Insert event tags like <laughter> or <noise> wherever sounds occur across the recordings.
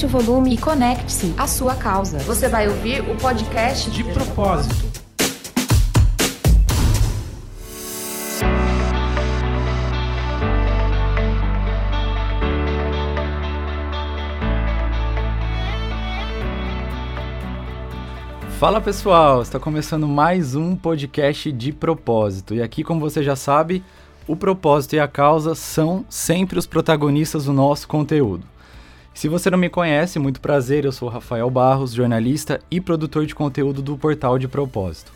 aumente o volume e conecte-se à sua causa. Você vai ouvir o podcast De propósito. Fala pessoal, está começando mais um podcast de propósito. E aqui, como você já sabe, o propósito e a causa são sempre os protagonistas do nosso conteúdo. Se você não me conhece, muito prazer, eu sou Rafael Barros, jornalista e produtor de conteúdo do portal de propósito.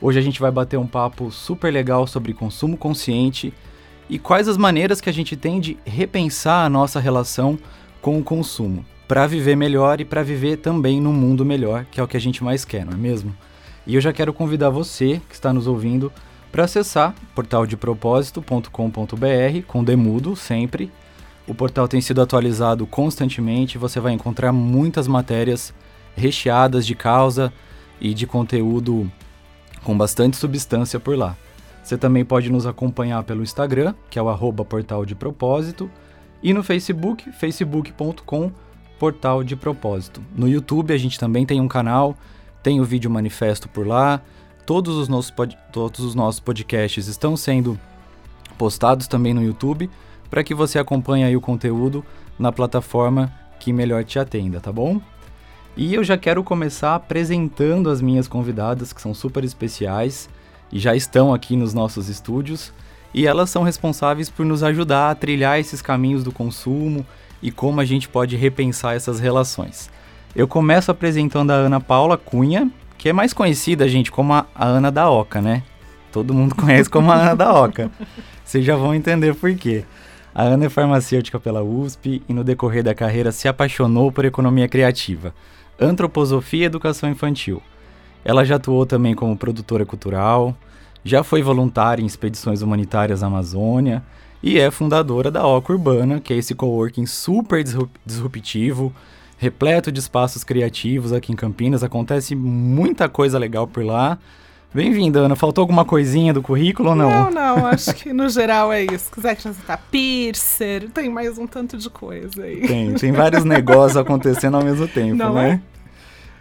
Hoje a gente vai bater um papo super legal sobre consumo consciente e quais as maneiras que a gente tem de repensar a nossa relação com o consumo para viver melhor e para viver também num mundo melhor, que é o que a gente mais quer, não é mesmo? E eu já quero convidar você que está nos ouvindo para acessar portaldepropósito.com.br com demudo sempre. O portal tem sido atualizado constantemente, você vai encontrar muitas matérias recheadas de causa e de conteúdo com bastante substância por lá. Você também pode nos acompanhar pelo Instagram, que é o arroba portal de propósito, e no Facebook, facebook.com.br Portal de Propósito. No YouTube a gente também tem um canal, tem o vídeo manifesto por lá. Todos os nossos, todos os nossos podcasts estão sendo postados também no YouTube para que você acompanhe aí o conteúdo na plataforma que melhor te atenda, tá bom? E eu já quero começar apresentando as minhas convidadas, que são super especiais e já estão aqui nos nossos estúdios, e elas são responsáveis por nos ajudar a trilhar esses caminhos do consumo e como a gente pode repensar essas relações. Eu começo apresentando a Ana Paula Cunha, que é mais conhecida, gente, como a, Ana da Oca, né? Todo mundo <laughs> conhece como a Ana da Oca. Vocês já vão entender por quê. A Ana é farmacêutica pela USP e no decorrer da carreira se apaixonou por economia criativa, antroposofia e educação infantil. Ela já atuou também como produtora cultural, já foi voluntária em expedições humanitárias na Amazônia e é fundadora da Oca Urbana, que é esse coworking super disruptivo, repleto de espaços criativos aqui em Campinas. Acontece muita coisa legal por lá. Bem-vinda, Ana. Faltou alguma coisinha do currículo ou não? Não, não. Acho que no geral é isso. Se quiser acrescentar piercer, tem mais um tanto de coisa aí. Tem, tem vários negócios acontecendo ao mesmo tempo, não né?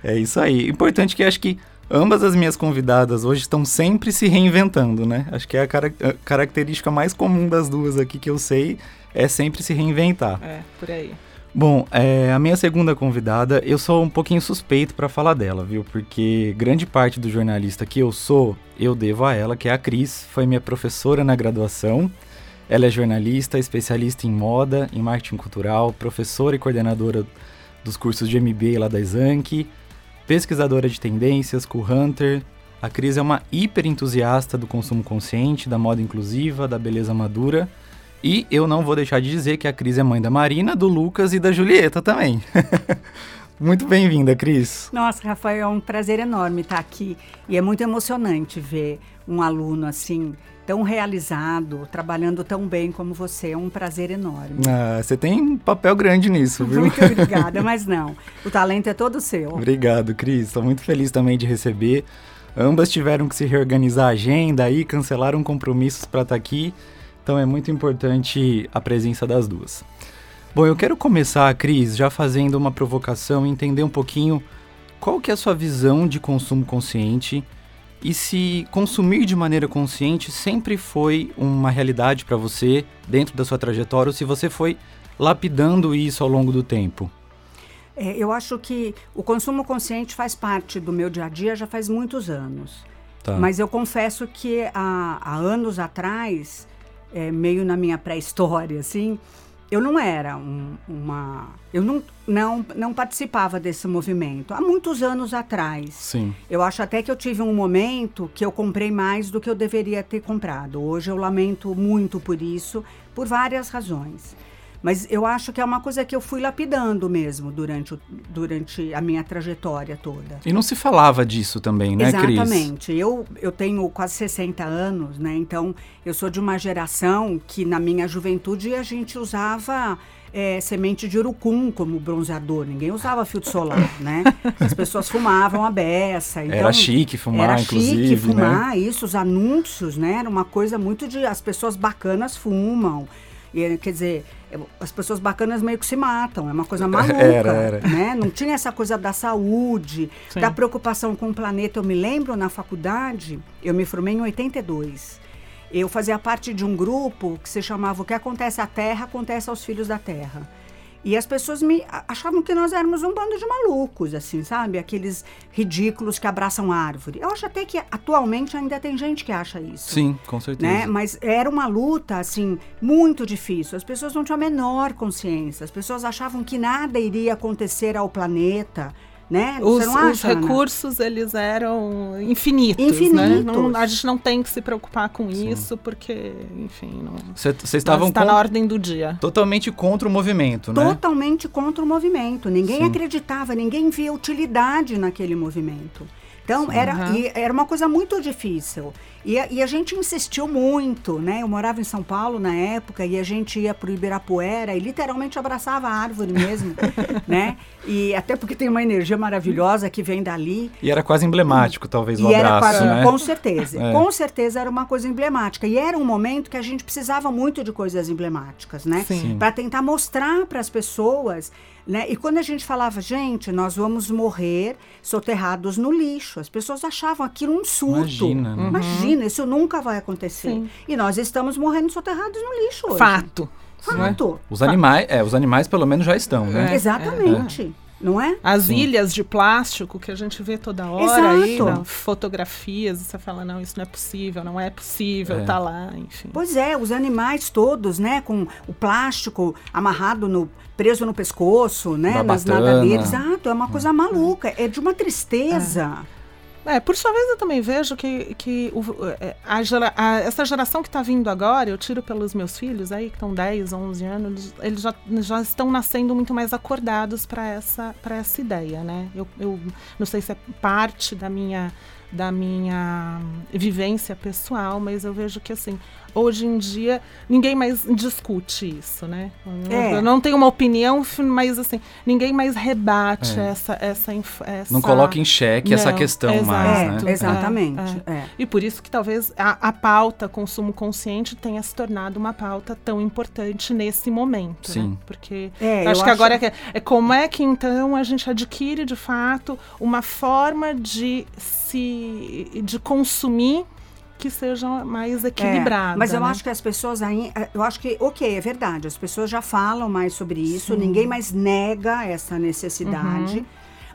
É? é isso aí. Importante que acho que Ambas as minhas convidadas hoje estão sempre se reinventando, né? Acho que é a, car a característica mais comum das duas aqui que eu sei é sempre se reinventar. É, por aí. Bom, é, a minha segunda convidada, eu sou um pouquinho suspeito para falar dela, viu? Porque grande parte do jornalista que eu sou, eu devo a ela, que é a Cris, foi minha professora na graduação. Ela é jornalista, especialista em moda, em marketing cultural, professora e coordenadora dos cursos de MBA lá da Exanc, pesquisadora de tendências, com Hunter. A Cris é uma hiper entusiasta do consumo consciente, da moda inclusiva, da beleza madura. E eu não vou deixar de dizer que a Cris é mãe da Marina, do Lucas e da Julieta também. <laughs> muito bem-vinda, Cris. Nossa, Rafael, é um prazer enorme estar aqui. E é muito emocionante ver um aluno assim tão realizado, trabalhando tão bem como você. É um prazer enorme. Ah, você tem um papel grande nisso, viu? Muito obrigada, mas não. O talento é todo seu. Obrigado, Cris. Estou muito feliz também de receber. Ambas tiveram que se reorganizar a agenda aí, cancelaram compromissos para estar tá aqui. Então é muito importante a presença das duas. Bom, eu quero começar, Cris, já fazendo uma provocação e entender um pouquinho qual que é a sua visão de consumo consciente e se consumir de maneira consciente sempre foi uma realidade para você dentro da sua trajetória ou se você foi lapidando isso ao longo do tempo? É, eu acho que o consumo consciente faz parte do meu dia a dia já faz muitos anos. Tá. Mas eu confesso que há, há anos atrás, é, meio na minha pré-história, assim, eu não era um, uma. Eu não, não, não participava desse movimento. Há muitos anos atrás. Sim. Eu acho até que eu tive um momento que eu comprei mais do que eu deveria ter comprado. Hoje eu lamento muito por isso, por várias razões. Mas eu acho que é uma coisa que eu fui lapidando mesmo durante, durante a minha trajetória toda. E não se falava disso também, né, Cris? Exatamente. Eu, eu tenho quase 60 anos, né? Então, eu sou de uma geração que na minha juventude a gente usava é, semente de urucum como bronzeador. Ninguém usava filtro solar, <laughs> né? As pessoas fumavam a beça. Então, era chique fumar, era inclusive. Era chique fumar, né? isso. Os anúncios, né? Era uma coisa muito de... As pessoas bacanas fumam. E, quer dizer, as pessoas bacanas meio que se matam, é uma coisa maluca, era, era. né? Não tinha essa coisa da saúde, Sim. da preocupação com o planeta. Eu me lembro na faculdade, eu me formei em 82. Eu fazia parte de um grupo que se chamava O que acontece à Terra, acontece aos filhos da Terra. E as pessoas me achavam que nós éramos um bando de malucos, assim, sabe? Aqueles ridículos que abraçam árvore. Eu acho até que atualmente ainda tem gente que acha isso. Sim, com certeza. Né? Mas era uma luta, assim, muito difícil. As pessoas não tinham a menor consciência. As pessoas achavam que nada iria acontecer ao planeta né? Os, acha, os recursos eles eram infinitos, infinitos. Né? Não, a gente não tem que se preocupar com Sim. isso porque, enfim, não. Vocês estavam está na ordem do dia. Totalmente contra o movimento, né? Totalmente contra o movimento. Ninguém Sim. acreditava, ninguém via utilidade naquele movimento. Então, Sim, era, uhum. era uma coisa muito difícil. E, e, a gente insistiu muito, né? Eu morava em São Paulo na época e a gente ia para o Ibirapuera e literalmente abraçava a árvore mesmo, <laughs> né? E até porque tem uma energia maravilhosa que vem dali. E era quase emblemático, e, talvez, o abraço, era, né? Com certeza. <laughs> É. Com certeza era uma coisa emblemática. E era um momento que a gente precisava muito de coisas emblemáticas, né? Para tentar mostrar para as pessoas né? E quando a gente falava, gente, nós vamos morrer soterrados no lixo, as pessoas achavam aquilo um surto. Imagina, né? Imagina, isso nunca vai acontecer. Sim. E nós estamos morrendo soterrados no lixo hoje. Fato. Fato. Os animais, é, os animais pelo menos já estão, né? É, Exatamente. É não é? As Sim. ilhas de plástico que a gente vê toda hora Exato. aí, né? fotografias, você fala, não, isso não é possível, não é possível, é. tá lá, enfim. Pois é, os animais todos, né, com o plástico amarrado no preso no pescoço, né, nas nadadeiras. Exato, é uma coisa maluca, é de uma tristeza. É. É, por sua vez, eu também vejo que, que o, é, a a, essa geração que está vindo agora, eu tiro pelos meus filhos aí, que estão 10, 11 anos, eles já, já estão nascendo muito mais acordados para essa, essa ideia, né? Eu, eu não sei se é parte da minha da minha vivência pessoal, mas eu vejo que assim, hoje em dia ninguém mais discute isso, né? É. Eu não tenho uma opinião, mas assim, ninguém mais rebate é. essa, essa, essa, Não coloca em xeque não, essa questão exato, mais, né? É, exatamente. É, é. E por isso que talvez a, a, pauta consumo consciente tenha se tornado uma pauta tão importante nesse momento. Sim. Né? Porque é, acho que acho... agora é, é como é que então a gente adquire de fato uma forma de se de consumir que seja mais equilibrada. É, mas eu né? acho que as pessoas aí, é, eu acho que, ok, é verdade, as pessoas já falam mais sobre isso, Sim. ninguém mais nega essa necessidade. Uhum.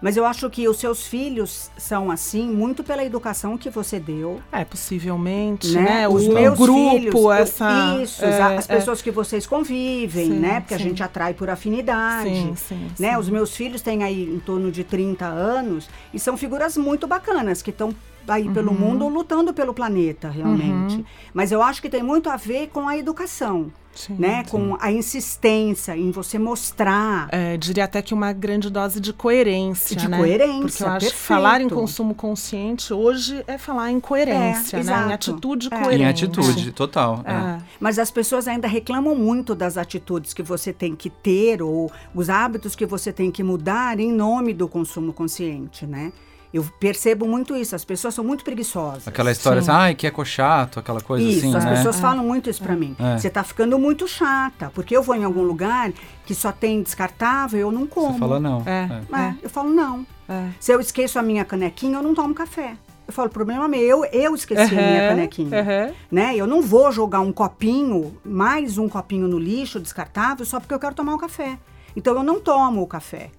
Mas eu acho que os seus filhos são assim muito pela educação que você deu. É, possivelmente, né? né? Os o meus grupo, filhos, essa... Isso, é, as pessoas é. que vocês convivem, sim, né? Porque sim. a gente atrai por afinidade. Sim, sim, né? Os meus filhos têm aí em torno de 30 anos e são figuras muito bacanas, que estão aí uhum. pelo mundo lutando pelo planeta, realmente. Uhum. Mas eu acho que tem muito a ver com a educação. Sim, né? Sim. Com a insistência em você mostrar. É, diria até que uma grande dose de coerência. De né? coerência. Porque eu acho perfeito. que falar em consumo consciente hoje é falar em coerência, é, né? Em atitude é. coerente. Em atitude, total. É. é. Mas as pessoas ainda reclamam muito das atitudes que você tem que ter ou os hábitos que você tem que mudar em nome do consumo consciente, né? Eu percebo muito isso, as pessoas são muito preguiçosas. Aquela história Sim. assim, ai, que é chato, aquela coisa isso, assim, Isso, as né? pessoas é. falam muito isso para mim. É. Você tá ficando muito chata, porque eu vou em algum lugar que só tem descartável, eu não como. Você fala não. É. é. é eu falo não. É. Se eu esqueço a minha canequinha, eu não tomo café. Eu falo, problema meu, eu, eu esqueci uhum, a minha canequinha. Uhum. Né? Eu não vou jogar um copinho, mais um copinho no lixo descartável, só porque eu quero tomar um café. Então eu não tomo o café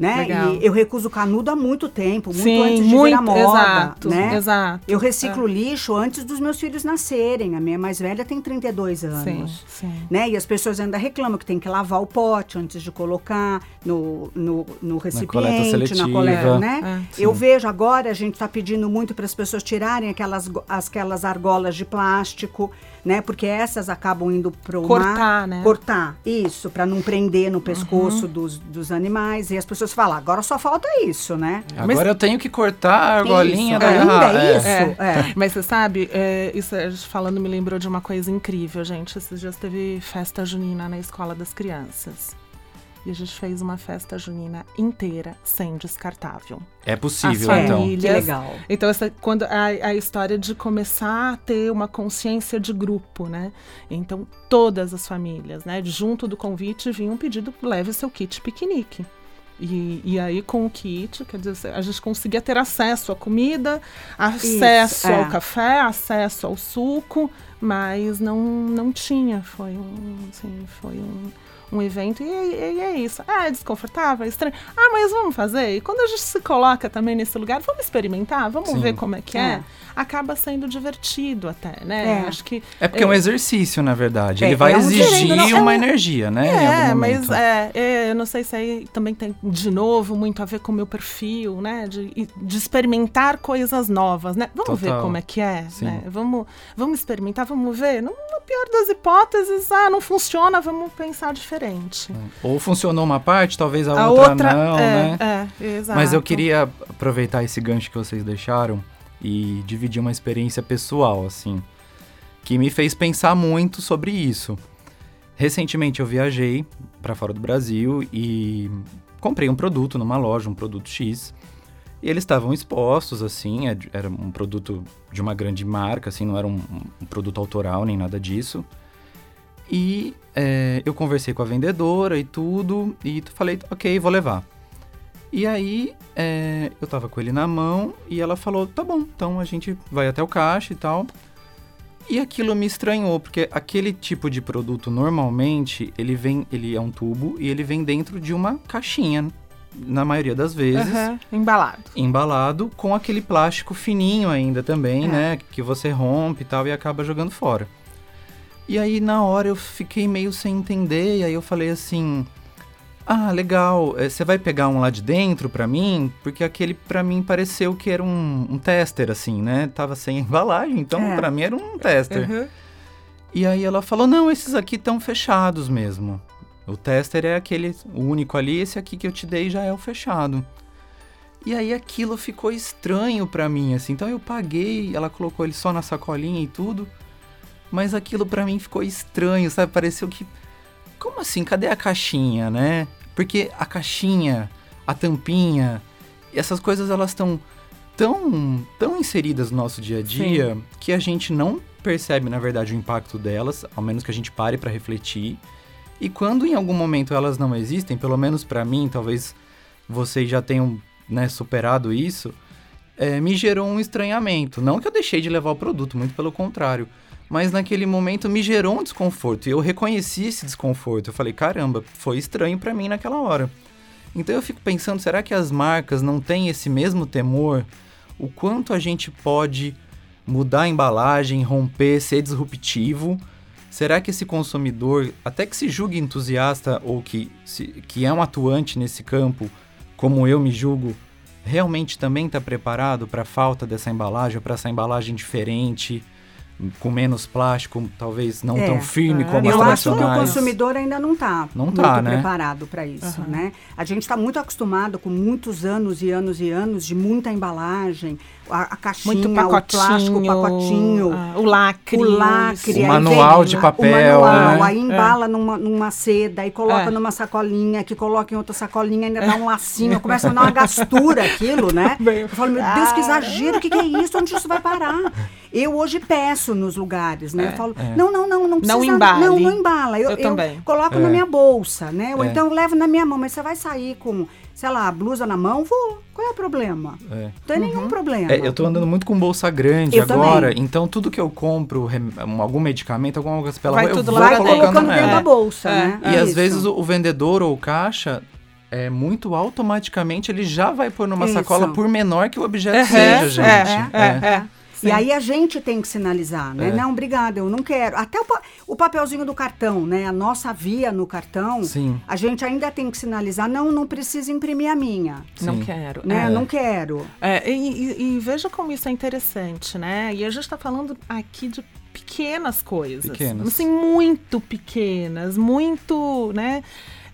né? Legal. E eu recuso canudo há muito tempo, muito Sim, antes de muito, virar moda, exato, né? Exato. Eu reciclo é. lixo antes dos meus filhos nascerem. A minha mais velha tem 32 anos, sim, sim. né? E as pessoas ainda reclamam que tem que lavar o pote antes de colocar no, no, no recipiente, na coleta, né? É, eu vejo agora a gente está pedindo muito para as pessoas tirarem aquelas aquelas argolas de plástico né? Porque essas acabam indo para o cortar, mar, né? Cortar, isso, para não prender no pescoço uhum. dos, dos animais. E as pessoas falam, agora só falta isso, né? Agora Mas, eu tenho que cortar a argolinha isso, da ainda é, isso. É. É. Mas você sabe, é, isso falando me lembrou de uma coisa incrível, gente. Esses dias teve festa junina na escola das crianças. e a gente fez uma festa junina inteira sem descartável. É possível, As então. Que legal. Então, essa, quando a, a história de começar a ter uma consciência de grupo, né? Então, todas as famílias, né? Junto do convite vinha um pedido: leve seu kit piquenique. E, e aí, com o kit, quer dizer, a gente conseguia ter acesso à comida, acesso Isso, é. ao café, acesso ao suco, mas não, não tinha. Foi um, assim, foi um um evento e, e, e, é isso. Ah, é desconfortável, é estranho. Ah, mas vamos fazer. E quando a gente se coloca também nesse lugar, vamos experimentar, vamos Sim. ver como é que é. é. Acaba sendo divertido até, né? É. Acho que é porque é um exercício, na verdade. Ele é, vai é exigir um uma energia, né? É, mas é, eu não sei se aí também tem de novo muito a ver com o meu perfil, né? De, de experimentar coisas novas, né? Vamos Total. ver como é que é, Sim. né? Vamos, vamos experimentar, vamos ver. No pior das hipóteses, ah, não funciona, vamos pensar diferente diferente. Ou funcionou uma parte, talvez a, a outra, outra, não, é, né? É, exato. Mas eu queria aproveitar esse gancho que vocês deixaram e dividir uma experiência pessoal, assim, que me fez pensar muito sobre isso. Recentemente eu viajei para fora do Brasil e comprei um produto numa loja, um produto X. E eles estavam expostos, assim, é era um produto de uma grande marca, assim, não era um, um produto autoral nem nada disso. E é, eu conversei com a vendedora e tudo, e falei, ok, vou levar. E aí é, eu tava com ele na mão e ela falou, tá bom, então a gente vai até o caixa e tal. E aquilo me estranhou, porque aquele tipo de produto normalmente ele vem, ele é um tubo e ele vem dentro de uma caixinha, na maioria das vezes. Uhum, embalado. Embalado com aquele plástico fininho ainda também, é. né? Que você rompe e tal e acaba jogando fora. E aí na hora eu fiquei meio sem entender, e aí eu falei assim: "Ah, legal, eh, você vai pegar um lá de dentro para mim?" Porque aquele para mim pareceu que era um, um tester assim, né? Tava sem <laughs> embalagem, então é. para mim era um tester. Uhum. E aí ela falou: "Não, esses aqui estão fechados mesmo. O tester é aquele único ali, esse aqui que eu te dei já é o fechado." E aí aquilo ficou estranho para mim, assim. Então eu paguei, ela colocou ele só na sacolinha e tudo. Mas aquilo para mim ficou estranho, sabe? Pareceu que. Como assim? Cadê a caixinha, né? Porque a caixinha, a tampinha, essas coisas elas estão tão, tão inseridas no nosso dia a dia Sim. que a gente não percebe, na verdade, o impacto delas, ao menos que a gente pare para refletir. E quando em algum momento elas não existem, pelo menos para mim, talvez vocês já tenham né, superado isso, é, me gerou um estranhamento. Não que eu deixei de levar o produto, muito pelo contrário mas naquele momento me gerou um desconforto e eu reconheci esse desconforto. Eu falei, caramba, foi estranho para mim naquela hora. Então eu fico pensando, será que as marcas não têm esse mesmo temor? O quanto a gente pode mudar a embalagem, romper, ser disruptivo? Será que esse consumidor, até que se julgue entusiasta ou que, se, que é um atuante nesse campo, como eu me julgo, realmente também está preparado para a falta dessa embalagem, para essa embalagem diferente? Com menos plástico, talvez não é, tão firme é. como Eu as tradicionais. Eu acho que o consumidor ainda não está muito tá, né? preparado para isso, uhum. né? A gente está muito acostumado com muitos anos e anos e anos de muita embalagem, a, a caixinha, Muito o plástico, o pacotinho, ah, o lacre, o lacre, o manual de papel, o manual, né? aí embala é. numa, numa seda, aí coloca é. numa sacolinha, que coloca em outra sacolinha, ainda dá um lacinho, começa a dar uma gastura aquilo, né? <laughs> Eu falo, meu Deus, que exagero, o que, que é isso? Onde isso vai parar? Eu hoje peço nos lugares, né? É, eu falo, é. não, não, não, não precisa. Não embale. Não, não embala. Eu, eu, eu também. coloco na é. minha bolsa, né? Ou é. então eu levo na minha mão, mas você vai sair com sei lá, a blusa na mão, vou. Qual é o problema? É. Não tem uhum. nenhum problema. É, eu tô andando muito com bolsa grande eu agora, também. então tudo que eu compro, algum medicamento, alguma coisa pela vai rua, tudo eu vou lá, colocando, colocando dentro da bolsa, é. né? E às vezes o, o vendedor ou o caixa é muito automaticamente ele já vai pôr numa Isso. sacola por menor que o objeto é, seja, gente. É, é, é. Sim. E aí a gente tem que sinalizar, né? É. Não, obrigada, eu não quero. Até o, o, papelzinho do cartão, né? A nossa via no cartão, Sim. a gente ainda tem que sinalizar, não, não precisa imprimir a minha. Sim. Não quero. Né? É. Não quero. É, e, e, e, veja como isso é interessante, né? E a gente está falando aqui de pequenas coisas. Pequenas. Assim, muito pequenas, muito, né?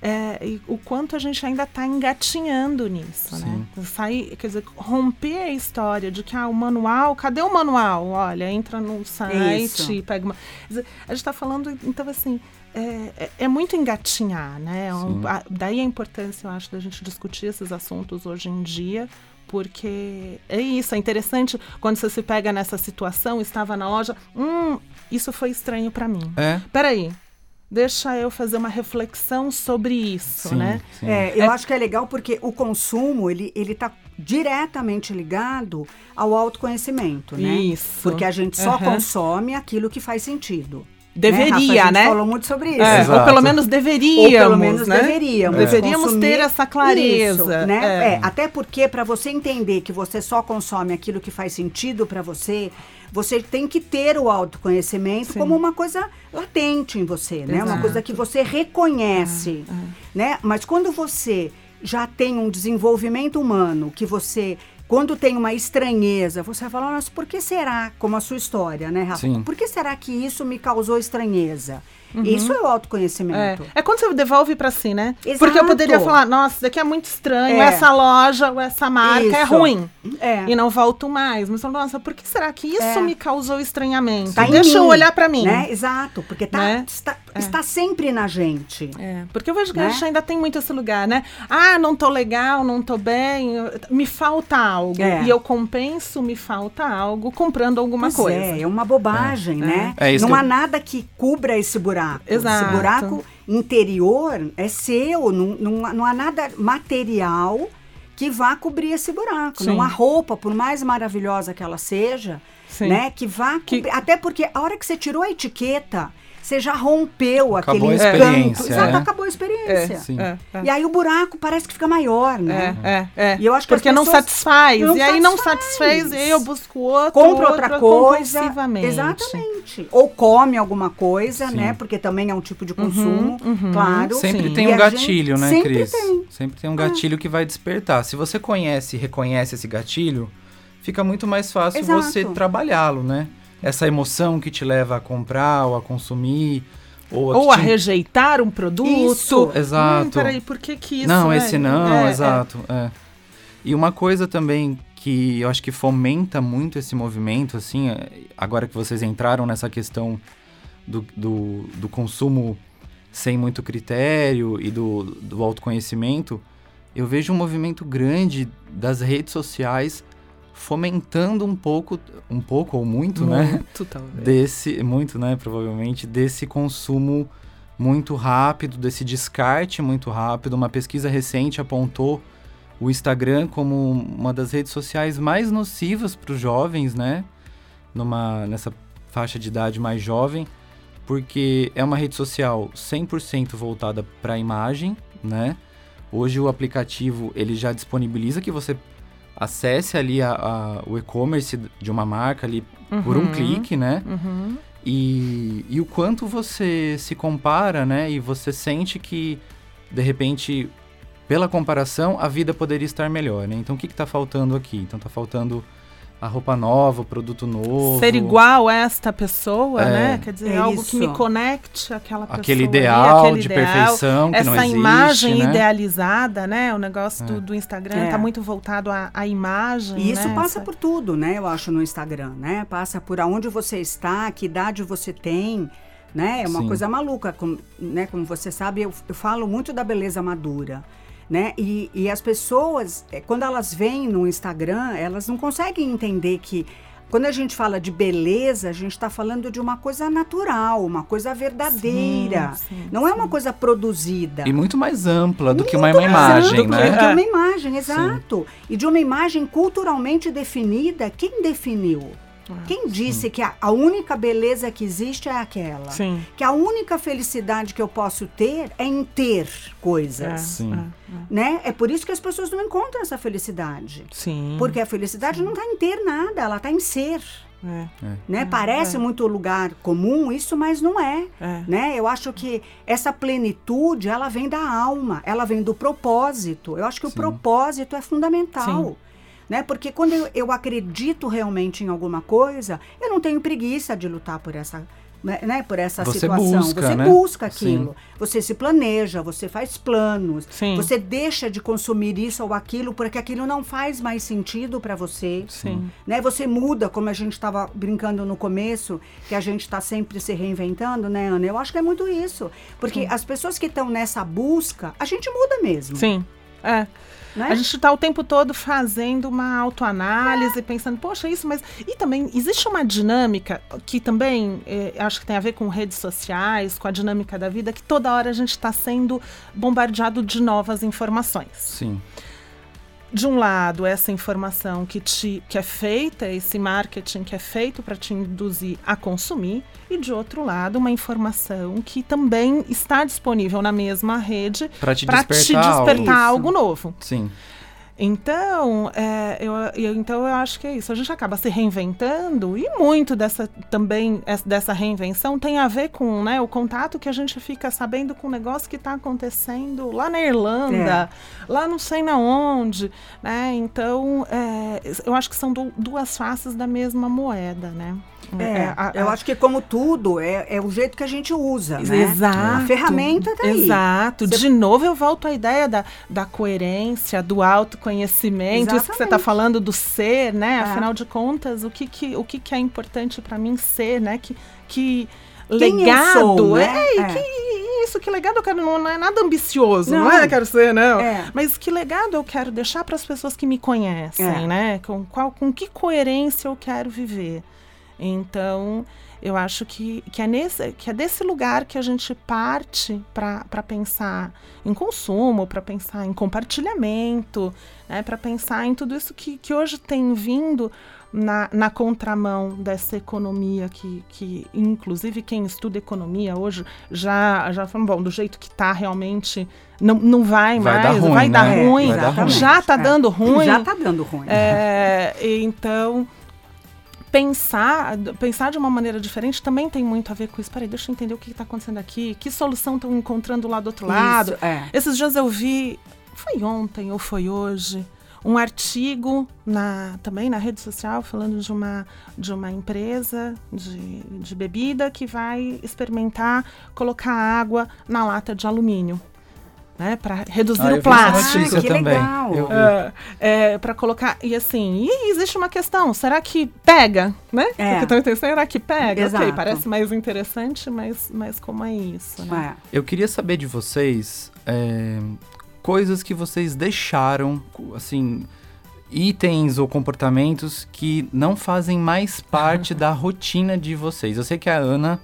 É, o quanto a gente ainda está engatinhando nisso, né? Sim. né? Sair, quer dizer, romper a história de que ah, o manual, cadê o manual? Olha, entra no site, Isso. pega uma. A gente está falando, então assim, é, é, é muito engatinhar, né? Um, a, daí a importância, eu acho, da gente discutir esses assuntos hoje em dia, porque é isso, é interessante quando você se pega nessa situação, estava na loja, hum, isso foi estranho para mim. É. Peraí, deixa eu fazer uma reflexão sobre isso, Sim, né? sim. É, eu acho que é legal porque o consumo, ele, ele tá diretamente ligado ao autoconhecimento, né? Isso. Porque a gente só Aham. consome aquilo que faz sentido. Deveria, né? Rafa, a gente né? falou muito sobre isso. É, Exato. ou pelo menos deveríamos, Ou pelo menos né? deveríamos. Deveríamos consumir ter essa clareza. isso, né? É. É, até porque para você entender que você só consome aquilo que faz sentido para você, você tem que ter o autoconhecimento Sim. como uma coisa latente em você, né? Uma Exato. coisa que você reconhece, né? Mas quando você já tem um desenvolvimento humano, que você quando tem uma estranheza, você vai falar, nossa, por que será? Como a sua história, né, Rafa? Sim. Por que será que isso me causou estranheza? Isso é o É. autoconhecimento. é quando você devolve pra si, né? Exato. Porque eu poderia falar, nossa, isso daqui é muito estranho, É. essa loja ou essa marca é Isso. ruim. É. E não volto mais. Mas, nossa, por que será que isso É. me causou estranhamento? Tá Deixa eu mim, olhar pra mim. Né? Exato, porque tá, Né? está, está sempre na gente. É, porque eu vejo que Né? a gente ainda tem muito esse lugar, né? Ah, não tô legal, não tô bem, me falta algo. É. E eu compenso, me falta algo, comprando alguma Pois coisa. É, é uma bobagem, né? É isso não que há eu- nada que cubra esse buraco. Exato. Esse buraco interior é seu, não, não, há- não há nada material que vá cobrir esse buraco. Sim. Não há roupa, por mais maravilhosa que ela seja, Sim. né? Que vá Que- cobrir. Até porque a hora que você tirou a etiqueta, você já rompeu Acabou aquele a encanto. experiência, Exato, né? acabou a experiência. Sim. É, é. E aí o buraco parece que fica maior, né? É, é, é. E eu acho que Porque não satisfaz. não e aí não satisfez, e aí eu busco outro. compra outra coisa. compulsivamente. Exatamente. Ou come alguma coisa, Sim. né? Porque também é um tipo de consumo, claro. Sempre Sim. tem E um gatilho, né, sempre Cris? tem. Sempre tem um gatilho que vai despertar. Se você conhece e reconhece esse gatilho, fica muito mais fácil Exato. você trabalhá-lo, né? Essa emoção que te leva a comprar ou a consumir. Ou a, Ou a te- rejeitar um produto. Isso, exato. Hum, peraí, por que que isso Não, é- esse não, é, é. exato. é. E uma coisa também que eu acho que fomenta muito esse movimento, assim, é, agora que vocês entraram nessa questão do, do, do consumo sem muito critério e do, do autoconhecimento, eu vejo um movimento grande das redes sociais fomentando um pouco, um pouco ou muito, né? Muito, talvez. desse muito, né, provavelmente desse consumo muito rápido, desse descarte muito rápido. Uma pesquisa recente apontou o Instagram como uma das redes sociais mais nocivas para os jovens, né? Numa nessa faixa de idade mais jovem, porque é uma rede social 100% voltada para a imagem, né? Hoje o aplicativo ele já disponibiliza que você acesse ali a- a- o e-commerce de uma marca ali por um Uhum. clique, né? Uhum. E, e o quanto você se compara, né? E você sente que, de repente, pela comparação, a vida poderia estar melhor, né? Então, o que está faltando aqui? Então, está faltando a roupa nova, o produto novo. Ser igual a esta pessoa, É. né? Quer dizer, É algo isso. que me conecte àquela pessoa. Aquele ali, ideal aquele de ideal, perfeição que Essa não existe, imagem né? idealizada, né? O negócio É. do, do Instagram É. está muito voltado à, à imagem. E isso né? passa Essa- por tudo, né? Eu acho no Instagram, né? Passa por aonde você está, que idade você tem, né? É uma Sim. coisa maluca, como, né? Como você sabe, eu, eu falo muito da beleza madura, né? E, e as pessoas, eh, quando elas vêm no Instagram, elas não conseguem entender que quando a gente fala de beleza, a gente está falando de uma coisa natural, uma coisa verdadeira. Sim, sim, não é sim. uma coisa produzida. E muito mais ampla do que uma, Muito uma mais imagem, amplo né? do que É. uma imagem, exato. E de uma imagem culturalmente definida, quem definiu? Quem disse que a, a única beleza que existe é aquela? Sim. Que a única felicidade que eu posso ter é em ter coisas, É, Sim. é, é. né? É por isso que as pessoas não encontram essa felicidade. Sim. Porque a felicidade não está em ter nada, ela está em ser, É, né? Parece muito lugar comum isso, mas não é é. né? Eu acho que essa plenitude, ela vem da alma, ela vem do propósito. Eu acho que o Sim. propósito é fundamental. Né? Porque quando eu, eu acredito realmente em alguma coisa, eu não tenho preguiça de lutar por essa, né, né, por essa você situação. Busca, você né? busca aquilo. Sim. Você se planeja, você faz planos. Sim. Você deixa de consumir isso ou aquilo porque aquilo não faz mais sentido para você. Sim. Né? Você muda, como a gente estava brincando no começo, que a gente está sempre se reinventando, né, Ana? Eu acho que é muito isso. Porque as pessoas que estão nessa busca, a gente muda mesmo. Sim. É. Né? A gente está o tempo todo fazendo uma autoanálise, pensando, poxa, isso, mas. E também existe uma dinâmica que também eh, acho que tem a ver com redes sociais, com a dinâmica da vida, que toda hora a gente está sendo bombardeado de novas informações. Sim. De um lado, essa informação que, te, que é feita, esse marketing que é feito para te induzir a consumir, e de outro lado, uma informação que também está disponível na mesma rede Pra te para te despertar. despertar algo. algo novo. Sim. Então, é, eu, eu- então eu acho que é isso. A gente acaba se reinventando e muito dessa também es- dessa reinvenção tem a ver com né, o contato que a gente fica sabendo com o negócio que está acontecendo lá na Irlanda, lá não sei na onde, né? Então, é, eu acho que são du- duas faces da mesma moeda, né? É, a- eu acho que como tudo, é, é o jeito que a gente usa, né? Exato. A ferramenta tá aí. Exato. Você- De novo, eu volto à ideia da, da coerência, do autoconhecimento, isso que você está Exatamente. falando do ser, né? É. Afinal de contas, o que, que, o que, que é importante para mim ser, né? Que, que Quem legado. sou, né? É, É. que isso, que legado eu quero, não, não é nada ambicioso, não, Não. é quero ser, não. É. Mas que legado eu quero deixar para as pessoas que me conhecem, É. né? Com, qual, com que coerência eu quero viver. Então, eu acho que, que, é, nesse, que é desse lugar que a gente parte para pensar em consumo, para pensar em compartilhamento, né, para pensar em tudo isso que, que hoje tem vindo na, na contramão dessa economia que, que, inclusive, quem estuda economia hoje já, já falou, bom, do jeito que está realmente, não, não vai, Vai mais, dar ruim, vai dar né? ruim, Vai dar ruim. já está É. dando ruim. Já tá dando ruim. É, então, pensar, pensar de uma maneira diferente também tem muito a ver com isso. Peraí, deixa eu entender o que está acontecendo aqui, que solução estão encontrando lá do outro lado. Isso, é. Esses dias eu vi, foi ontem ou foi hoje, um artigo na, também na rede social falando de uma, de uma empresa de, de bebida que vai experimentar colocar água na lata de alumínio. Né, para reduzir Ah, o plástico. notícia que também. legal. Vi. É, é, para colocar. E assim, e existe uma questão: será que pega? Né? É. Porque também será que pega? Exato. Ok, parece mais interessante, mas, mas como é isso? Né? É. Eu queria saber de vocês é, coisas que vocês deixaram, assim, itens ou comportamentos que não fazem mais parte <laughs> da rotina de vocês. Eu sei que a Ana,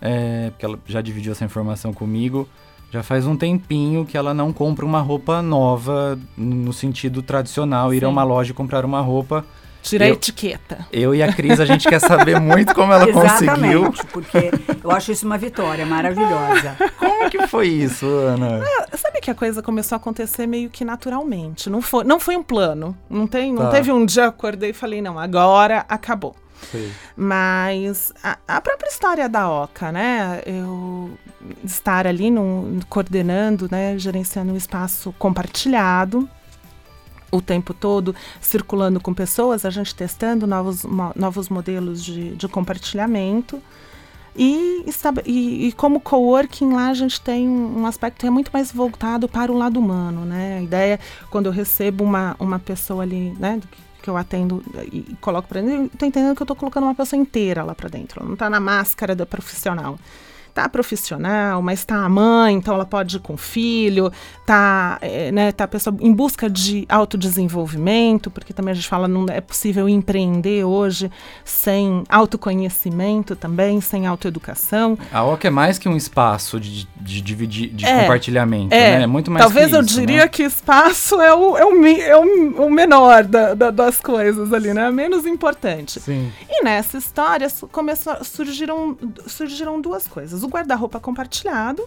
é, porque ela já dividiu essa informação comigo, já faz um tempinho que ela não compra uma roupa nova no sentido tradicional, ir a Sim. uma loja e comprar uma roupa. Tira a etiqueta. Eu e a Cris, a gente quer saber <laughs> muito como ela conseguiu. Exatamente, porque eu acho isso uma vitória maravilhosa. <laughs> Como que foi isso, Ana? Sabe que a coisa começou a acontecer meio que naturalmente. Não foi, não foi um plano. Não, tem, não Tá. teve um dia acordei e falei, não, agora acabou. Sei. Mas a, a própria história da OCA, né? Eu estar ali num, coordenando, né? Gerenciando um espaço compartilhado o tempo todo, circulando com pessoas, a gente testando novos, novos modelos de, de compartilhamento. E, e, e como coworking lá a gente tem um, um aspecto que é muito mais voltado para o lado humano, né? A ideia, quando eu recebo uma, uma pessoa ali, né? Que eu atendo e e coloco para dentro, eu tô entendendo que eu tô colocando uma pessoa inteira lá para dentro. Ela não tá na máscara da profissional. Tá profissional, mas tá a mãe, então ela pode ir com o filho, tá, é, né, tá a pessoa em busca de autodesenvolvimento, porque também a gente fala não é possível empreender hoje sem autoconhecimento também, sem autoeducação. A OCA é mais que um espaço de, de dividir, de É, compartilhamento, é. né? É muito mais Talvez que eu isso, diria né? que espaço é o, é o, é o, o menor da- da- das coisas ali, né? Menos importante. Sim. E nessa história começou, surgiram, surgiram duas coisas. O guarda-roupa compartilhado,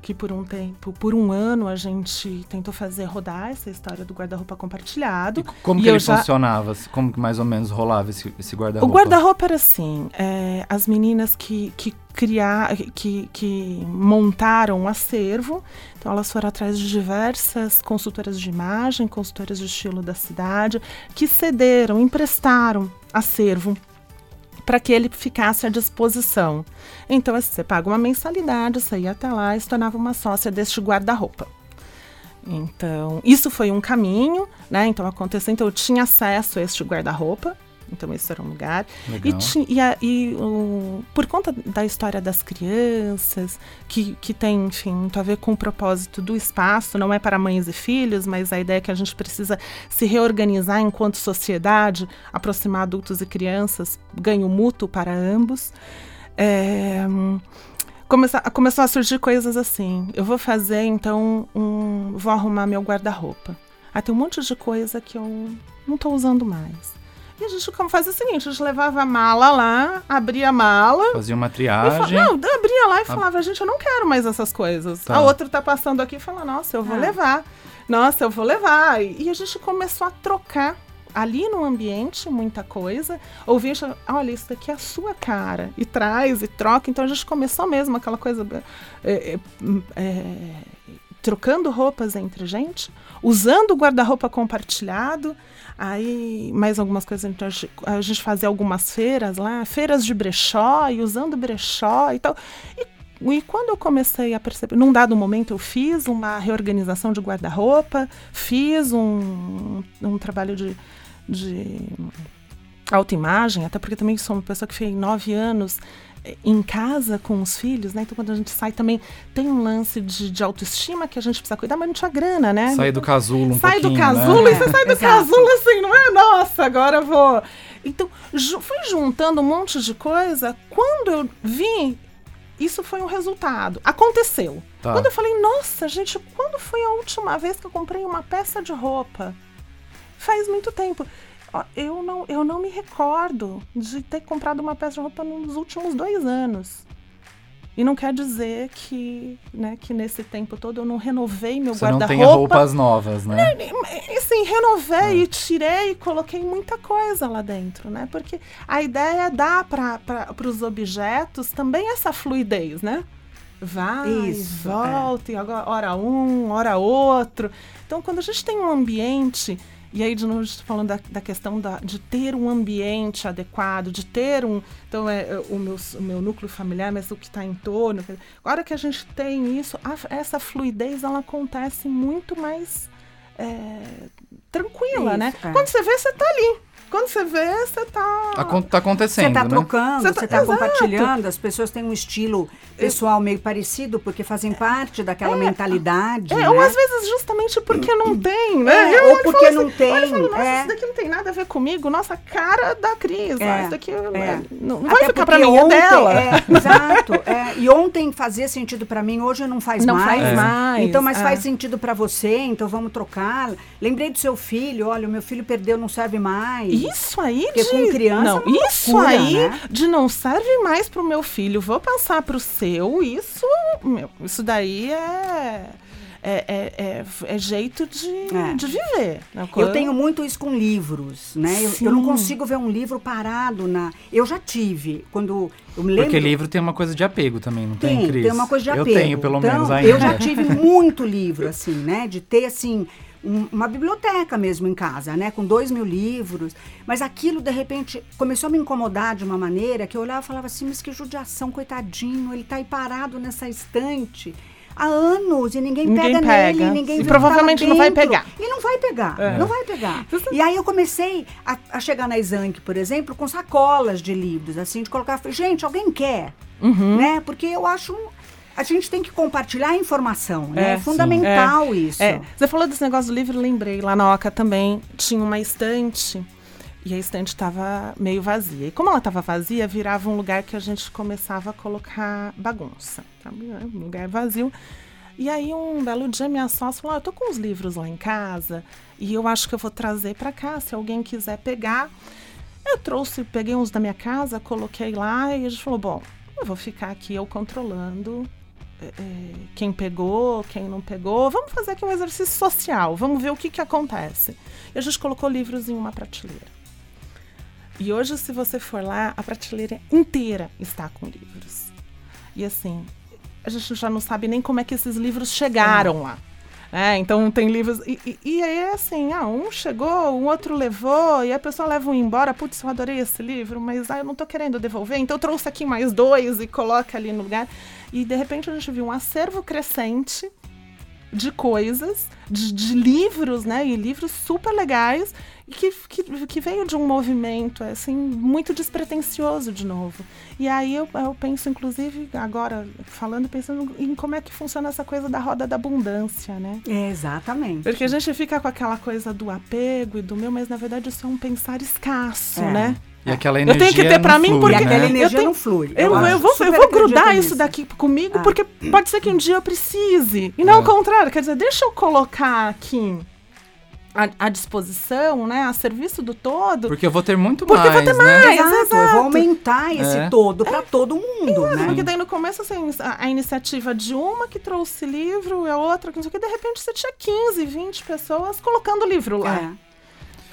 que por um tempo, por um ano, a gente tentou fazer rodar essa história do guarda-roupa compartilhado. E como E que ele já- funcionava? Como que mais ou menos rolava esse, esse O guarda-roupa? guarda-roupa era assim, é, as meninas que, que criar, que, que montaram um acervo, então elas foram atrás de diversas consultoras de imagem, consultoras de estilo da cidade, que cederam, emprestaram acervo para que ele ficasse à disposição. Então, assim, você paga uma mensalidade, você ia até lá e se tornava uma sócia deste guarda-roupa. Então, isso foi um caminho, né? Então, aconteceu. Então, eu tinha acesso a este guarda-roupa. Então, esse era um lugar. Legal. E, e, a, e o, por conta da história das crianças, que, que tem, enfim, muito a ver com o propósito do espaço, não é para mães e filhos, mas a ideia é que a gente precisa se reorganizar enquanto sociedade, aproximar adultos e crianças, ganho mútuo para ambos. É, começar, começou a surgir coisas assim. Eu vou fazer, então, um, vou arrumar meu guarda-roupa. Ah, tem um monte de coisa que eu não estou usando mais. E a gente como fazia o seguinte, a gente levava a mala lá, abria a mala. Fazia uma triagem. Não, abria lá e falava, gente, eu não quero mais essas coisas. Tá. A outra tá passando aqui e fala, nossa, eu vou ah. levar. Nossa, eu vou levar. E a gente começou a trocar ali no ambiente muita coisa, ouvir, olha, isso daqui é a sua cara, e traz, e troca. Então a gente começou mesmo aquela coisa. É, é, é, trocando roupas entre gente, usando o guarda-roupa compartilhado. Aí, mais algumas coisas, então, a gente fazia algumas feiras lá, feiras de brechó, e usando brechó e tal. E, e quando eu comecei a perceber, num dado momento eu fiz uma reorganização de guarda-roupa, fiz um, um trabalho de, de autoimagem, até porque também sou uma pessoa que fez nove anos em casa com os filhos, né? Então quando a gente sai também tem um lance de, de autoestima que a gente precisa cuidar, mas não tinha grana, né? Sai do casulo um Sai do casulo né? e você sai do <laughs> casulo assim, não é? Nossa, agora eu vou. Então fui juntando um monte de coisa. Quando eu vi, isso foi um resultado. Aconteceu. Tá. Quando eu falei, nossa, gente, quando foi a última vez que eu comprei uma peça de roupa? Faz muito tempo eu não, eu não me recordo de ter comprado uma peça de roupa nos últimos dois anos. E não quer dizer que, né, que nesse tempo todo eu não renovei meu guarda-roupa. Você não tem roupas novas, né? Sim, renovei é. e tirei e coloquei muita coisa lá dentro, né? Porque a ideia é dar para os objetos também essa fluidez, né? Vai, Isso, volta, é. e agora hora um, hora outro. Então, quando a gente tem um ambiente e aí, de novo, falando da, da questão da, de ter um ambiente adequado, de ter um. Então, é, é o, meu, o meu núcleo familiar, mas o que está em torno. Agora que a gente tem isso, a, essa fluidez ela acontece muito mais é, tranquila, né? isso, né? É. Quando você vê, você está ali. Quando você vê, você tá. Tá acontecendo. Você tá né? trocando, você tá, tá compartilhando, as pessoas têm um estilo pessoal meio parecido, porque fazem parte daquela é, mentalidade. É, né? ou às vezes justamente porque não tem, né? É, ou porque não assim, tem. Olha, falo, nossa, é. isso daqui não tem nada a ver comigo. Nossa, cara da crise. É, isso daqui é. não, não vai ficar pra mim, é ontem, dela. É, exato. É, e ontem fazia sentido pra mim, hoje não faz não mais. Não faz mais. Então, mas faz sentido pra você, então vamos trocar. Lembrei do seu filho, olha, o meu filho perdeu, não serve mais. Isso aí Porque de... com criança não, é isso loucura, aí né? de não serve mais pro meu filho, vou passar pro seu, isso, meu, isso daí é é, é, é, é, jeito de, é. de viver. Né? Eu tenho muito isso com livros, né? Eu, eu, não consigo ver um livro parado na. Eu já tive, quando eu me lembro. Porque livro tem uma coisa de apego também, não tem, tem Cris? Tem uma coisa de apego. Eu tenho, pelo então, menos ainda. Eu já tive muito livro, assim, né? De ter, assim, um, uma biblioteca mesmo em casa, né? Com dois mil livros. Mas aquilo, de repente, começou a me incomodar de uma maneira que eu olhava e falava assim, mas que judiação, coitadinho, ele tá aí parado nessa estante há anos e ninguém, ninguém pega, pega, nele, ninguém E provavelmente não vai pegar. E não vai pegar, é. não vai pegar. E aí eu comecei a, a chegar na Exanc, por exemplo, com sacolas de livros, assim, de colocar, gente, alguém quer, uhum. né? Porque eu acho a gente tem que compartilhar a informação, né? É, é fundamental é, isso. É. Você falou desse negócio do livro, lembrei. Lá na Oca também tinha uma estante e a estante estava meio vazia. E como ela estava vazia, virava um lugar que a gente começava a colocar bagunça. Sabe? Um lugar vazio. E aí, um belo dia, minha sócia falou: ah, Eu tô com os livros lá em casa e eu acho que eu vou trazer para cá, se alguém quiser pegar. Eu trouxe, peguei uns da minha casa, coloquei lá e a gente falou: Bom, eu vou ficar aqui eu controlando é, é, quem pegou, quem não pegou. Vamos fazer aqui um exercício social, vamos ver o que, que acontece. E a gente colocou livros em uma prateleira. E hoje, se você for lá, a prateleira inteira está com livros. E assim, a gente já não sabe nem como é que esses livros chegaram é. lá. É, então tem livros. E, e, e, aí é assim: ah, um chegou, um outro levou, e a pessoa leva um embora. Putz, eu adorei esse livro, mas ah, eu não tô querendo devolver, então eu trouxe aqui mais dois e coloca ali no lugar. E de repente a gente viu um acervo crescente de coisas, de, de livros, né? E livros super legais que, que, que, veio de um movimento assim muito despretensioso de novo. E aí eu, eu penso, inclusive, agora falando, pensando em como é que funciona essa coisa da roda da abundância, né? É, exatamente. Porque a gente fica com aquela coisa do apego e do meu, mas na verdade isso é um pensar escasso, é. né? E aquela energia eu tenho que ter para mim porque né? energia eu tenho, não flui. Eu, eu, eu vou, eu vou grudar isso daqui comigo ah. porque pode ser que um dia eu precise. E não é. ao contrário, quer dizer, deixa eu colocar aqui à, disposição, né, a serviço do todo. Porque eu vou ter muito porque mais, Porque vou ter né? mais, exato. exato. Eu vou aumentar esse é. todo para é. todo mundo, exato, né? Porque daí no começo, assim, a, a, iniciativa de uma que trouxe livro, e a outra que não sei o que, de repente você tinha 15, 20 pessoas colocando o livro lá.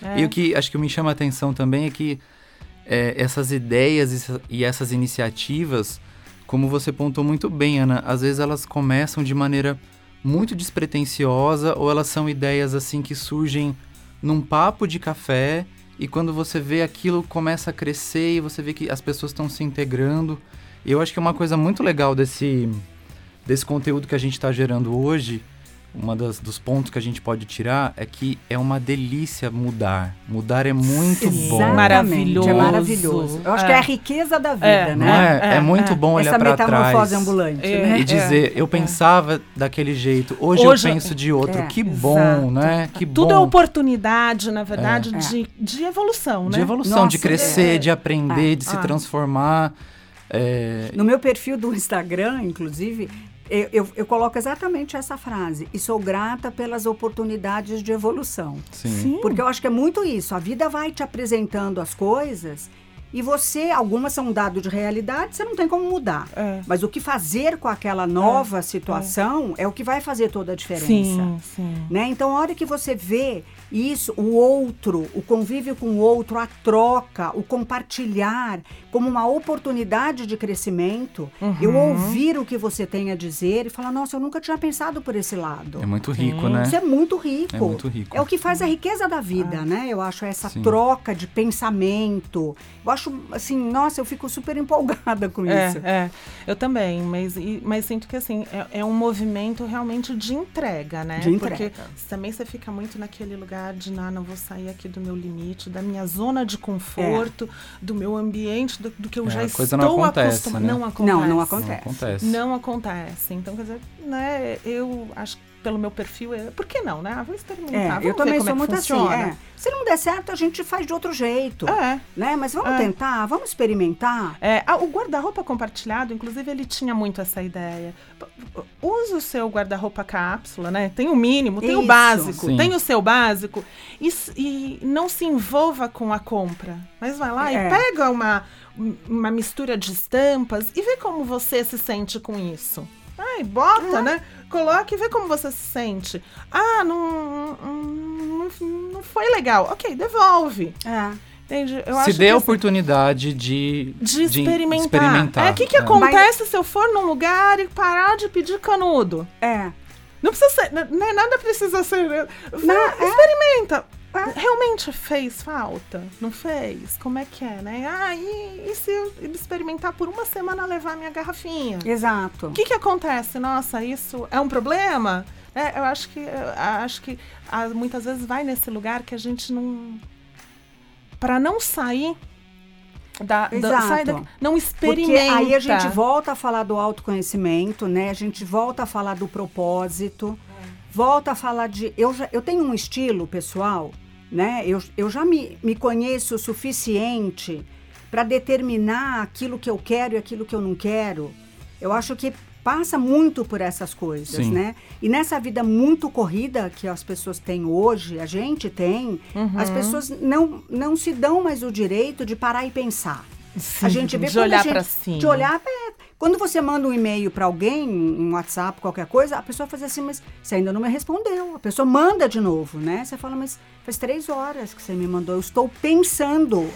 É. E o que acho que me chama a atenção também é que é, essas ideias e essas iniciativas, como você pontou muito bem, Ana, às vezes elas começam de maneira muito despretensiosa ou elas são ideias assim que surgem num papo de café e quando você vê aquilo começa a crescer e você vê que as pessoas estão se integrando. Eu acho que é uma coisa muito legal desse, desse conteúdo que a gente está gerando hoje uma das, dos pontos que a gente pode tirar é que é uma delícia mudar. Mudar é muito Exatamente. bom. Maravilhoso. É maravilhoso. Eu acho é. que é a riqueza da vida, é, né? É, é, é muito é. bom olhar para trás. Essa metamorfose ambulante, é, né? E dizer, eu pensava daquele jeito, hoje, hoje, eu penso de outro. que bom, exato. né? Que Tudo é oportunidade, na verdade, de, de evolução, né? De evolução, Nossa, de crescer, de aprender, de se ah. transformar. No meu perfil do Instagram, inclusive, eu, eu, eu, coloco exatamente essa frase. E sou grata pelas oportunidades de evolução. Sim. Sim. Porque eu acho que é muito isso. A vida vai te apresentando as coisas e você, algumas são um dado de realidade, você não tem como mudar. É. Mas o que fazer com aquela nova é. situação é. é. o que vai fazer toda a diferença. Sim, sim. Né? Então, a hora que você vê isso, o outro, o convívio com o outro, a troca, o compartilhar, como uma oportunidade de crescimento, uhum. eu ouvir o que você tem a dizer e falar, nossa, eu nunca tinha pensado por esse lado. É muito rico, Sim. né? Isso é muito rico. É muito rico. É o que faz a riqueza da vida, ah. né? Eu acho essa Sim. troca de pensamento. Eu acho, assim, nossa, eu fico super empolgada com é, isso. É, eu também, mas, e, mas sinto que, assim, é, é, um movimento realmente de entrega, né? De entrega. Porque também você fica muito naquele lugar de, não, não vou sair aqui do meu limite, da minha zona de conforto, é. do meu ambiente, do, do que eu é, já estou acostumado. Né? Não acontece. Não, não acontece. Não acontece. Não acontece. Então, quer dizer, né, eu acho que pelo meu perfil, é, por que não, né? Ah, vou experimentar. É, eu também sou é muito assim. É. Se não der certo, a gente faz de outro jeito. É. Né? Mas vamos é. tentar, vamos experimentar. É, ah, o guarda-roupa compartilhado, inclusive, ele tinha muito essa ideia. Use o seu guarda-roupa cápsula, né? Tem o mínimo, tem Isso. o básico, Sim. tem o seu básico. E, e, não se envolva com a compra. Mas vai lá e é. pega uma, uma mistura de estampas e vê como você se sente com isso. Ai, bota, né? Coloque e vê como você se sente. Ah, não, não, não foi legal. Ok, devolve. É. Entende? Eu se dê a oportunidade de, de, experimentar. De experimentar. É, o que, que é. acontece Mas... se eu for num lugar e parar de pedir canudo? É. Não precisa ser, né, nada precisa ser. Né? Não, é. experimenta. É. Realmente fez falta? Não fez? Como é que é, né? Ah, e, e se eu experimentar por uma semana levar minha garrafinha? Exato. O que, que acontece? Nossa, isso é um problema? É, eu acho que, eu acho que ah, muitas vezes vai nesse lugar que a gente não. Para não sair da, da, da, não experimenta. Porque aí a gente volta a falar do autoconhecimento, né? A gente volta a falar do propósito, é. volta a falar de. Eu, já, eu tenho um estilo pessoal né? Eu, eu já me, me conheço o suficiente para determinar aquilo que eu quero e aquilo que eu não quero. Eu acho que passa muito por essas coisas, Sim. né? E nessa vida muito corrida que as pessoas têm hoje, a gente tem, uhum. as pessoas não, não se dão mais o direito de parar e pensar. Sim, a gente vê de olhar para cima. De olhar, é, Quando você manda um e-mail para alguém, um WhatsApp, qualquer coisa, a pessoa faz assim, mas você ainda não me respondeu. A pessoa manda de novo, né? Você fala, mas faz três horas que você me mandou, eu estou pensando.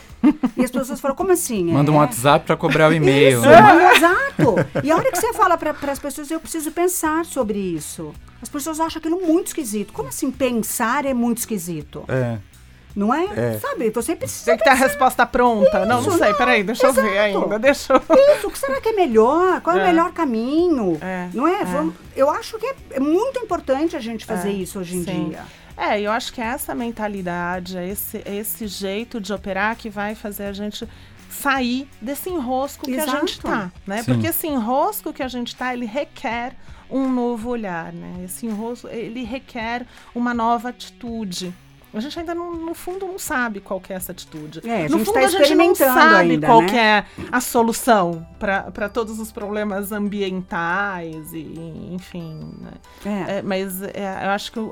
e as pessoas falam, como assim? Manda é... um WhatsApp para cobrar o e-mail. Né? Exato. E a hora que você fala para as pessoas, eu preciso pensar sobre isso. As pessoas acham aquilo muito esquisito. Como assim pensar é muito esquisito? É. Não é? é? Sabe, você precisa. Tem que ter a resposta pronta. Isso, não, não sei, não, peraí, deixa exato. eu ver ainda. Deixa eu... Isso, o que será que é melhor? Qual é, é o melhor caminho? É. Não é? é? Eu acho que é muito importante a gente fazer é, isso hoje em sim. dia. É, eu acho que é essa mentalidade, esse, esse jeito de operar que vai fazer a gente sair desse enrosco Exato. que a gente tá, né? Sim. Porque esse enrosco que a gente tá, ele requer um novo olhar, né? Esse enrosco, ele requer uma nova atitude. A gente ainda, no, no fundo, não sabe qual é essa atitude. É, no fundo, tá a gente não sabe ainda, qual né? é a solução para todos os problemas ambientais e, enfim. Né? É. É, mas é, eu acho que o,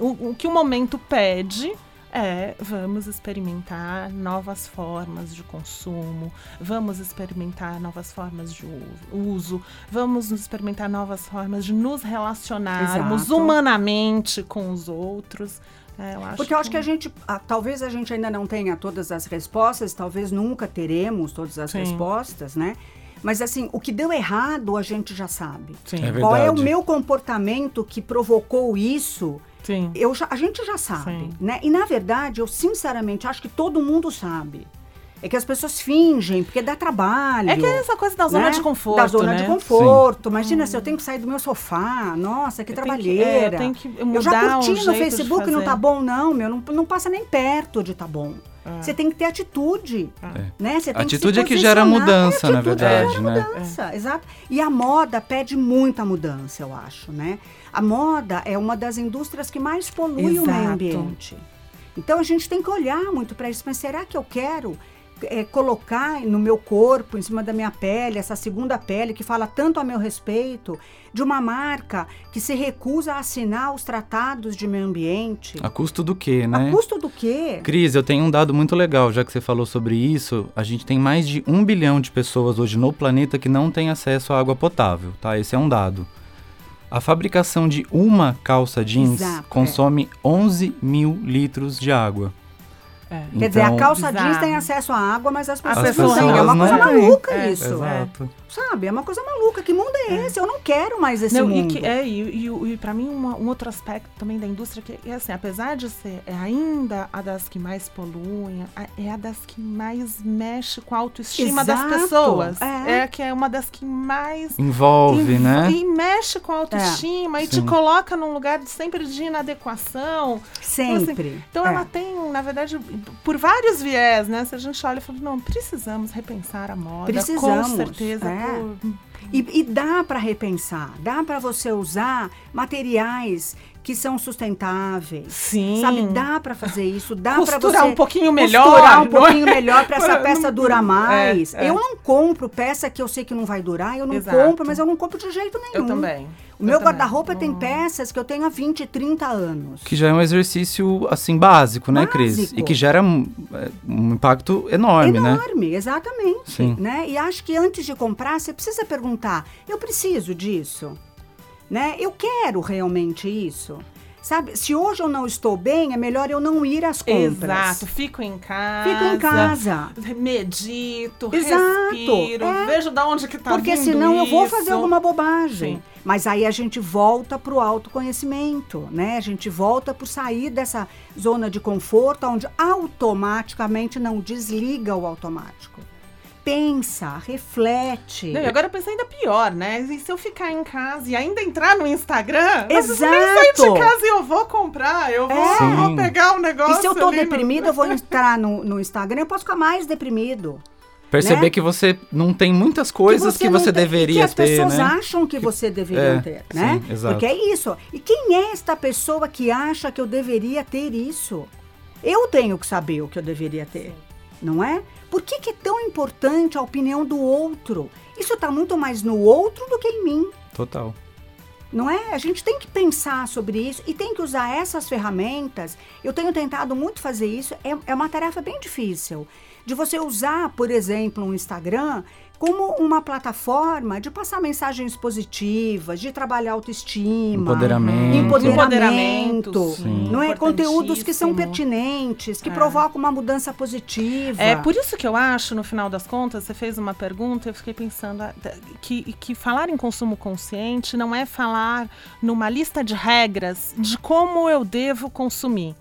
o, o que o momento pede é, vamos experimentar novas formas de consumo, vamos experimentar novas formas de uso, vamos experimentar novas formas de nos relacionarmos Exato. humanamente com os outros. É, eu Porque eu acho que, que a gente, ah, talvez a gente ainda não tenha todas as respostas, talvez nunca teremos todas as Sim. respostas, né? Mas assim, o que deu errado a gente já sabe. Sim. É Qual é o meu comportamento que provocou isso? Sim. Eu já, a gente já sabe, Sim. né? E na verdade, eu sinceramente acho que todo mundo sabe. É que as pessoas fingem, porque dá trabalho. É que é essa coisa da zona né? de conforto. Da zona né? de conforto. Sim. Imagina hum. se eu tenho que sair do meu sofá. Nossa, que eu trabalheira. Tenho que, é, eu, tenho que mudar eu já curti um no Facebook, não tá bom, não, meu. Não, não passa nem perto de tá bom. É. Você tem que ter atitude. É. Né? Você tem atitude que é que gera mudança, é, na verdade. Gera né? mudança, exato. E a moda pede muita mudança, eu acho, né? A moda é uma das indústrias que mais polui exato. o meio ambiente. Então a gente tem que olhar muito para isso. Mas será que eu quero é, colocar no meu corpo, em cima da minha pele, essa segunda pele que fala tanto a meu respeito, de uma marca que se recusa a assinar os tratados de meio ambiente. A custo do quê, né? A custo do quê? Cris, eu tenho um dado muito legal, já que você falou sobre isso. A gente tem mais de um bilhão de pessoas hoje no planeta que não tem acesso à água potável, tá? Esse é um dado. A fabricação de uma calça jeans Exato, consome é. 11 mil litros de água. É. Quer dizer, a então, calça jeans tem acesso à água, mas as pessoas, as pessoas não têm. É uma coisa maluca é, isso. Exato. Sabe? É uma coisa maluca. Que mundo é, é. esse? Eu não quero mais esse não, mundo. E, que, é, e, e, e para mim, uma, um outro aspecto também da indústria que é assim, apesar de ser é ainda a das que mais poluem, é a das que mais mexe com a autoestima Exato. das pessoas. É. é que é uma das que mais envolve, env né? E mexe com a autoestima e Sim. te coloca num lugar de, sempre de inadequação. Sempre. Assim, então ela tem, na verdade, por vários viés, né? Se a gente olha e fala, não, precisamos repensar a moda. Precisamos. Com certeza. É. E, e dá para repensar, dá para você usar materiais que são sustentáveis. Sim. Sabe, dá para fazer isso, dá para você costurar um pouquinho melhor, costurar um pouquinho <laughs> é? melhor para essa peça durar mais. É, é. Eu não compro peça que eu sei que não vai durar, eu não Exato. compro, mas eu não compro de jeito nenhum. Eu também. O meu guarda-roupa tem peças que eu tenho há 20, 30 anos. Que já é um exercício, assim, básico, né, básico. Cris? E que gera um, é, um impacto enorme, enorme né? Enorme, exatamente. Sim. Né? E acho que antes de comprar, você precisa perguntar, eu preciso disso? Né? Eu quero realmente isso? Sabe, se hoje eu não estou bem, é melhor eu não ir às compras. Exato, fico em casa. Fico em casa. Medito, Exato, respiro, é. vejo de onde que tá Porque senão isso. eu vou fazer alguma bobagem. Sim. Mas aí a gente volta para o autoconhecimento, né? A gente volta para sair dessa zona de conforto, onde automaticamente não desliga o automático pensa, reflete. Não, e agora eu penso ainda pior, né? E se eu ficar em casa e ainda entrar no Instagram, Exato. nem sair de casa e eu vou comprar, eu vou, é. vou pegar o um negócio. E se eu tô deprimido, no... eu vou <laughs> entrar no, no Instagram, eu posso ficar mais deprimido. Perceber né? que você não tem muitas coisas que você, que você tem, deveria ter, Que as pessoas né? acham que você deveria é, ter, né? Sim, exato. Porque é isso. E quem é esta pessoa que acha que eu deveria ter isso? Eu tenho que saber o que eu deveria ter, sim. não é? Por que, que é tão importante a opinião do outro? Isso está muito mais no outro do que em mim. Total. Não é? A gente tem que pensar sobre isso e tem que usar essas ferramentas. Eu tenho tentado muito fazer isso. É, é uma tarefa bem difícil. de você usar, por exemplo, um Instagram como uma plataforma de passar mensagens positivas, de trabalhar autoestima, empoderamento, empoderamento, não é? Conteúdos que são pertinentes, que é. provocam uma mudança positiva. É por isso que eu acho, no final das contas, você fez uma pergunta, eu fiquei pensando ah, que, que falar em consumo consciente não é falar numa lista de regras de como eu devo consumir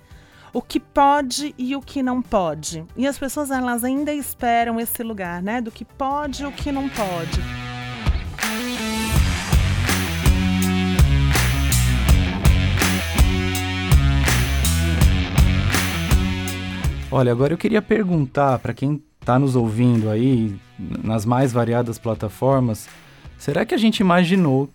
o que pode e o que não pode. E as pessoas elas ainda esperam esse lugar, né, do que pode e o que não pode. Olha, agora eu queria perguntar para quem está nos ouvindo aí nas mais variadas plataformas, será que a gente imaginou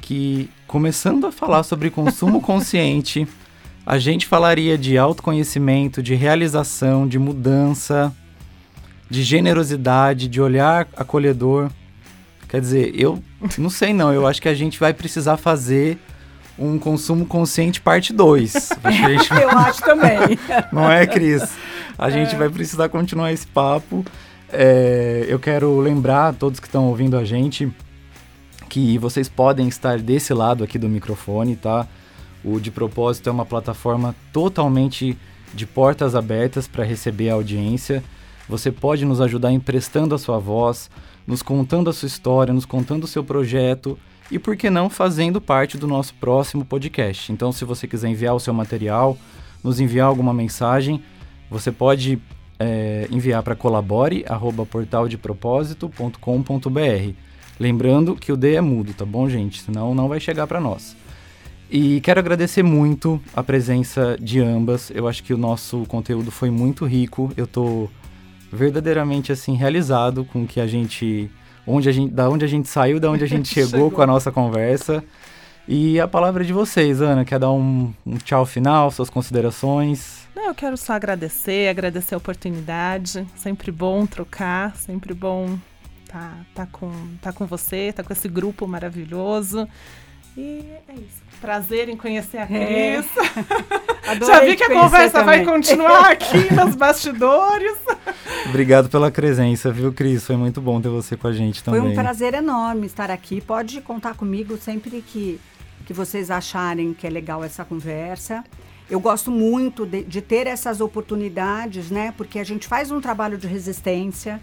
que começando a falar sobre consumo consciente <laughs> a gente falaria de autoconhecimento, de realização, de mudança, de generosidade, de olhar acolhedor. Quer dizer, eu não sei não, eu acho que a gente vai precisar fazer um consumo consciente parte 2. <laughs> Gente... eu acho também. <laughs> Não é, Cris? A gente é. vai precisar continuar esse papo. É, eu quero lembrar a todos que estão ouvindo a gente que vocês podem estar desse lado aqui do microfone, tá? O De Propósito é uma plataforma totalmente de portas abertas para receber a audiência. Você pode nos ajudar emprestando a sua voz, nos contando a sua história, nos contando o seu projeto e, por que não, fazendo parte do nosso próximo podcast. Então, se você quiser enviar o seu material, nos enviar alguma mensagem, você pode é, enviar para colabore@portaldepropósito.com.br. Lembrando que o D é mudo, tá bom, gente? Senão não vai chegar para nós. E quero agradecer muito a presença de ambas. Eu acho que o nosso conteúdo foi muito rico. Eu tô verdadeiramente assim realizado com que a gente, onde a gente, da onde a gente saiu, da onde a gente <laughs> chegou, chegou, com a nossa conversa. E a palavra é de vocês, Ana, quer dar um, um tchau final, suas considerações? Não, eu quero só agradecer, agradecer a oportunidade. Sempre bom trocar, sempre bom tá, tá, com, tá com você, tá com esse grupo maravilhoso. E é isso. Prazer em conhecer a. Cris. É. <laughs> Já vi que a conversa também. vai continuar <laughs> aqui nos bastidores. Obrigado pela presença, viu, Cris? Foi muito bom ter você com a gente também. Foi um prazer enorme estar aqui. Pode contar comigo sempre que, que vocês acharem que é legal essa conversa. Eu gosto muito de, de ter essas oportunidades, né? Porque a gente faz um trabalho de resistência,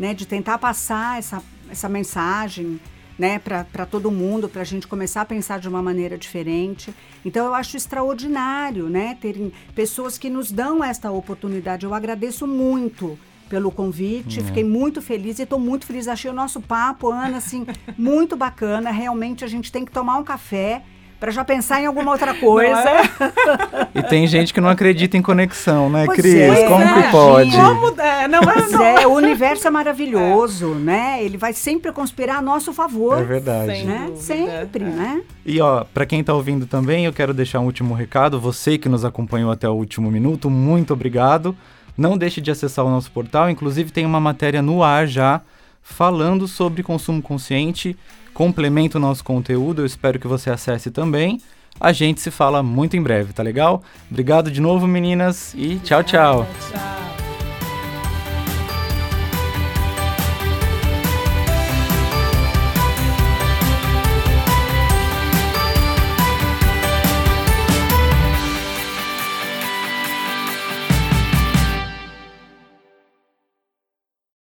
né? De tentar passar essa, essa mensagem né, para todo mundo, para a gente começar a pensar de uma maneira diferente. Então eu acho extraordinário, né, terem pessoas que nos dão esta oportunidade. Eu agradeço muito pelo convite, uhum. fiquei muito feliz e estou muito feliz. Achei o nosso papo, Ana, assim, <laughs> muito bacana. Realmente a gente tem que tomar um café para já pensar em alguma outra coisa. É? <laughs> e tem gente que não acredita em conexão, né, pois Cris? É, Como é, que pode? Como, é, não, é, não. é, o universo é maravilhoso, né? Ele vai sempre conspirar a nosso favor. É verdade. Né? Sempre, né? E ó, para quem está ouvindo também, eu quero deixar um último recado. Você que nos acompanhou até o último minuto, muito obrigado. Não deixe de acessar o nosso portal, inclusive tem uma matéria no ar já falando sobre consumo consciente complementa o nosso conteúdo. Eu espero que você acesse também. A gente se fala muito em breve, tá legal? Obrigado de novo, meninas, e tchau, tchau. tchau.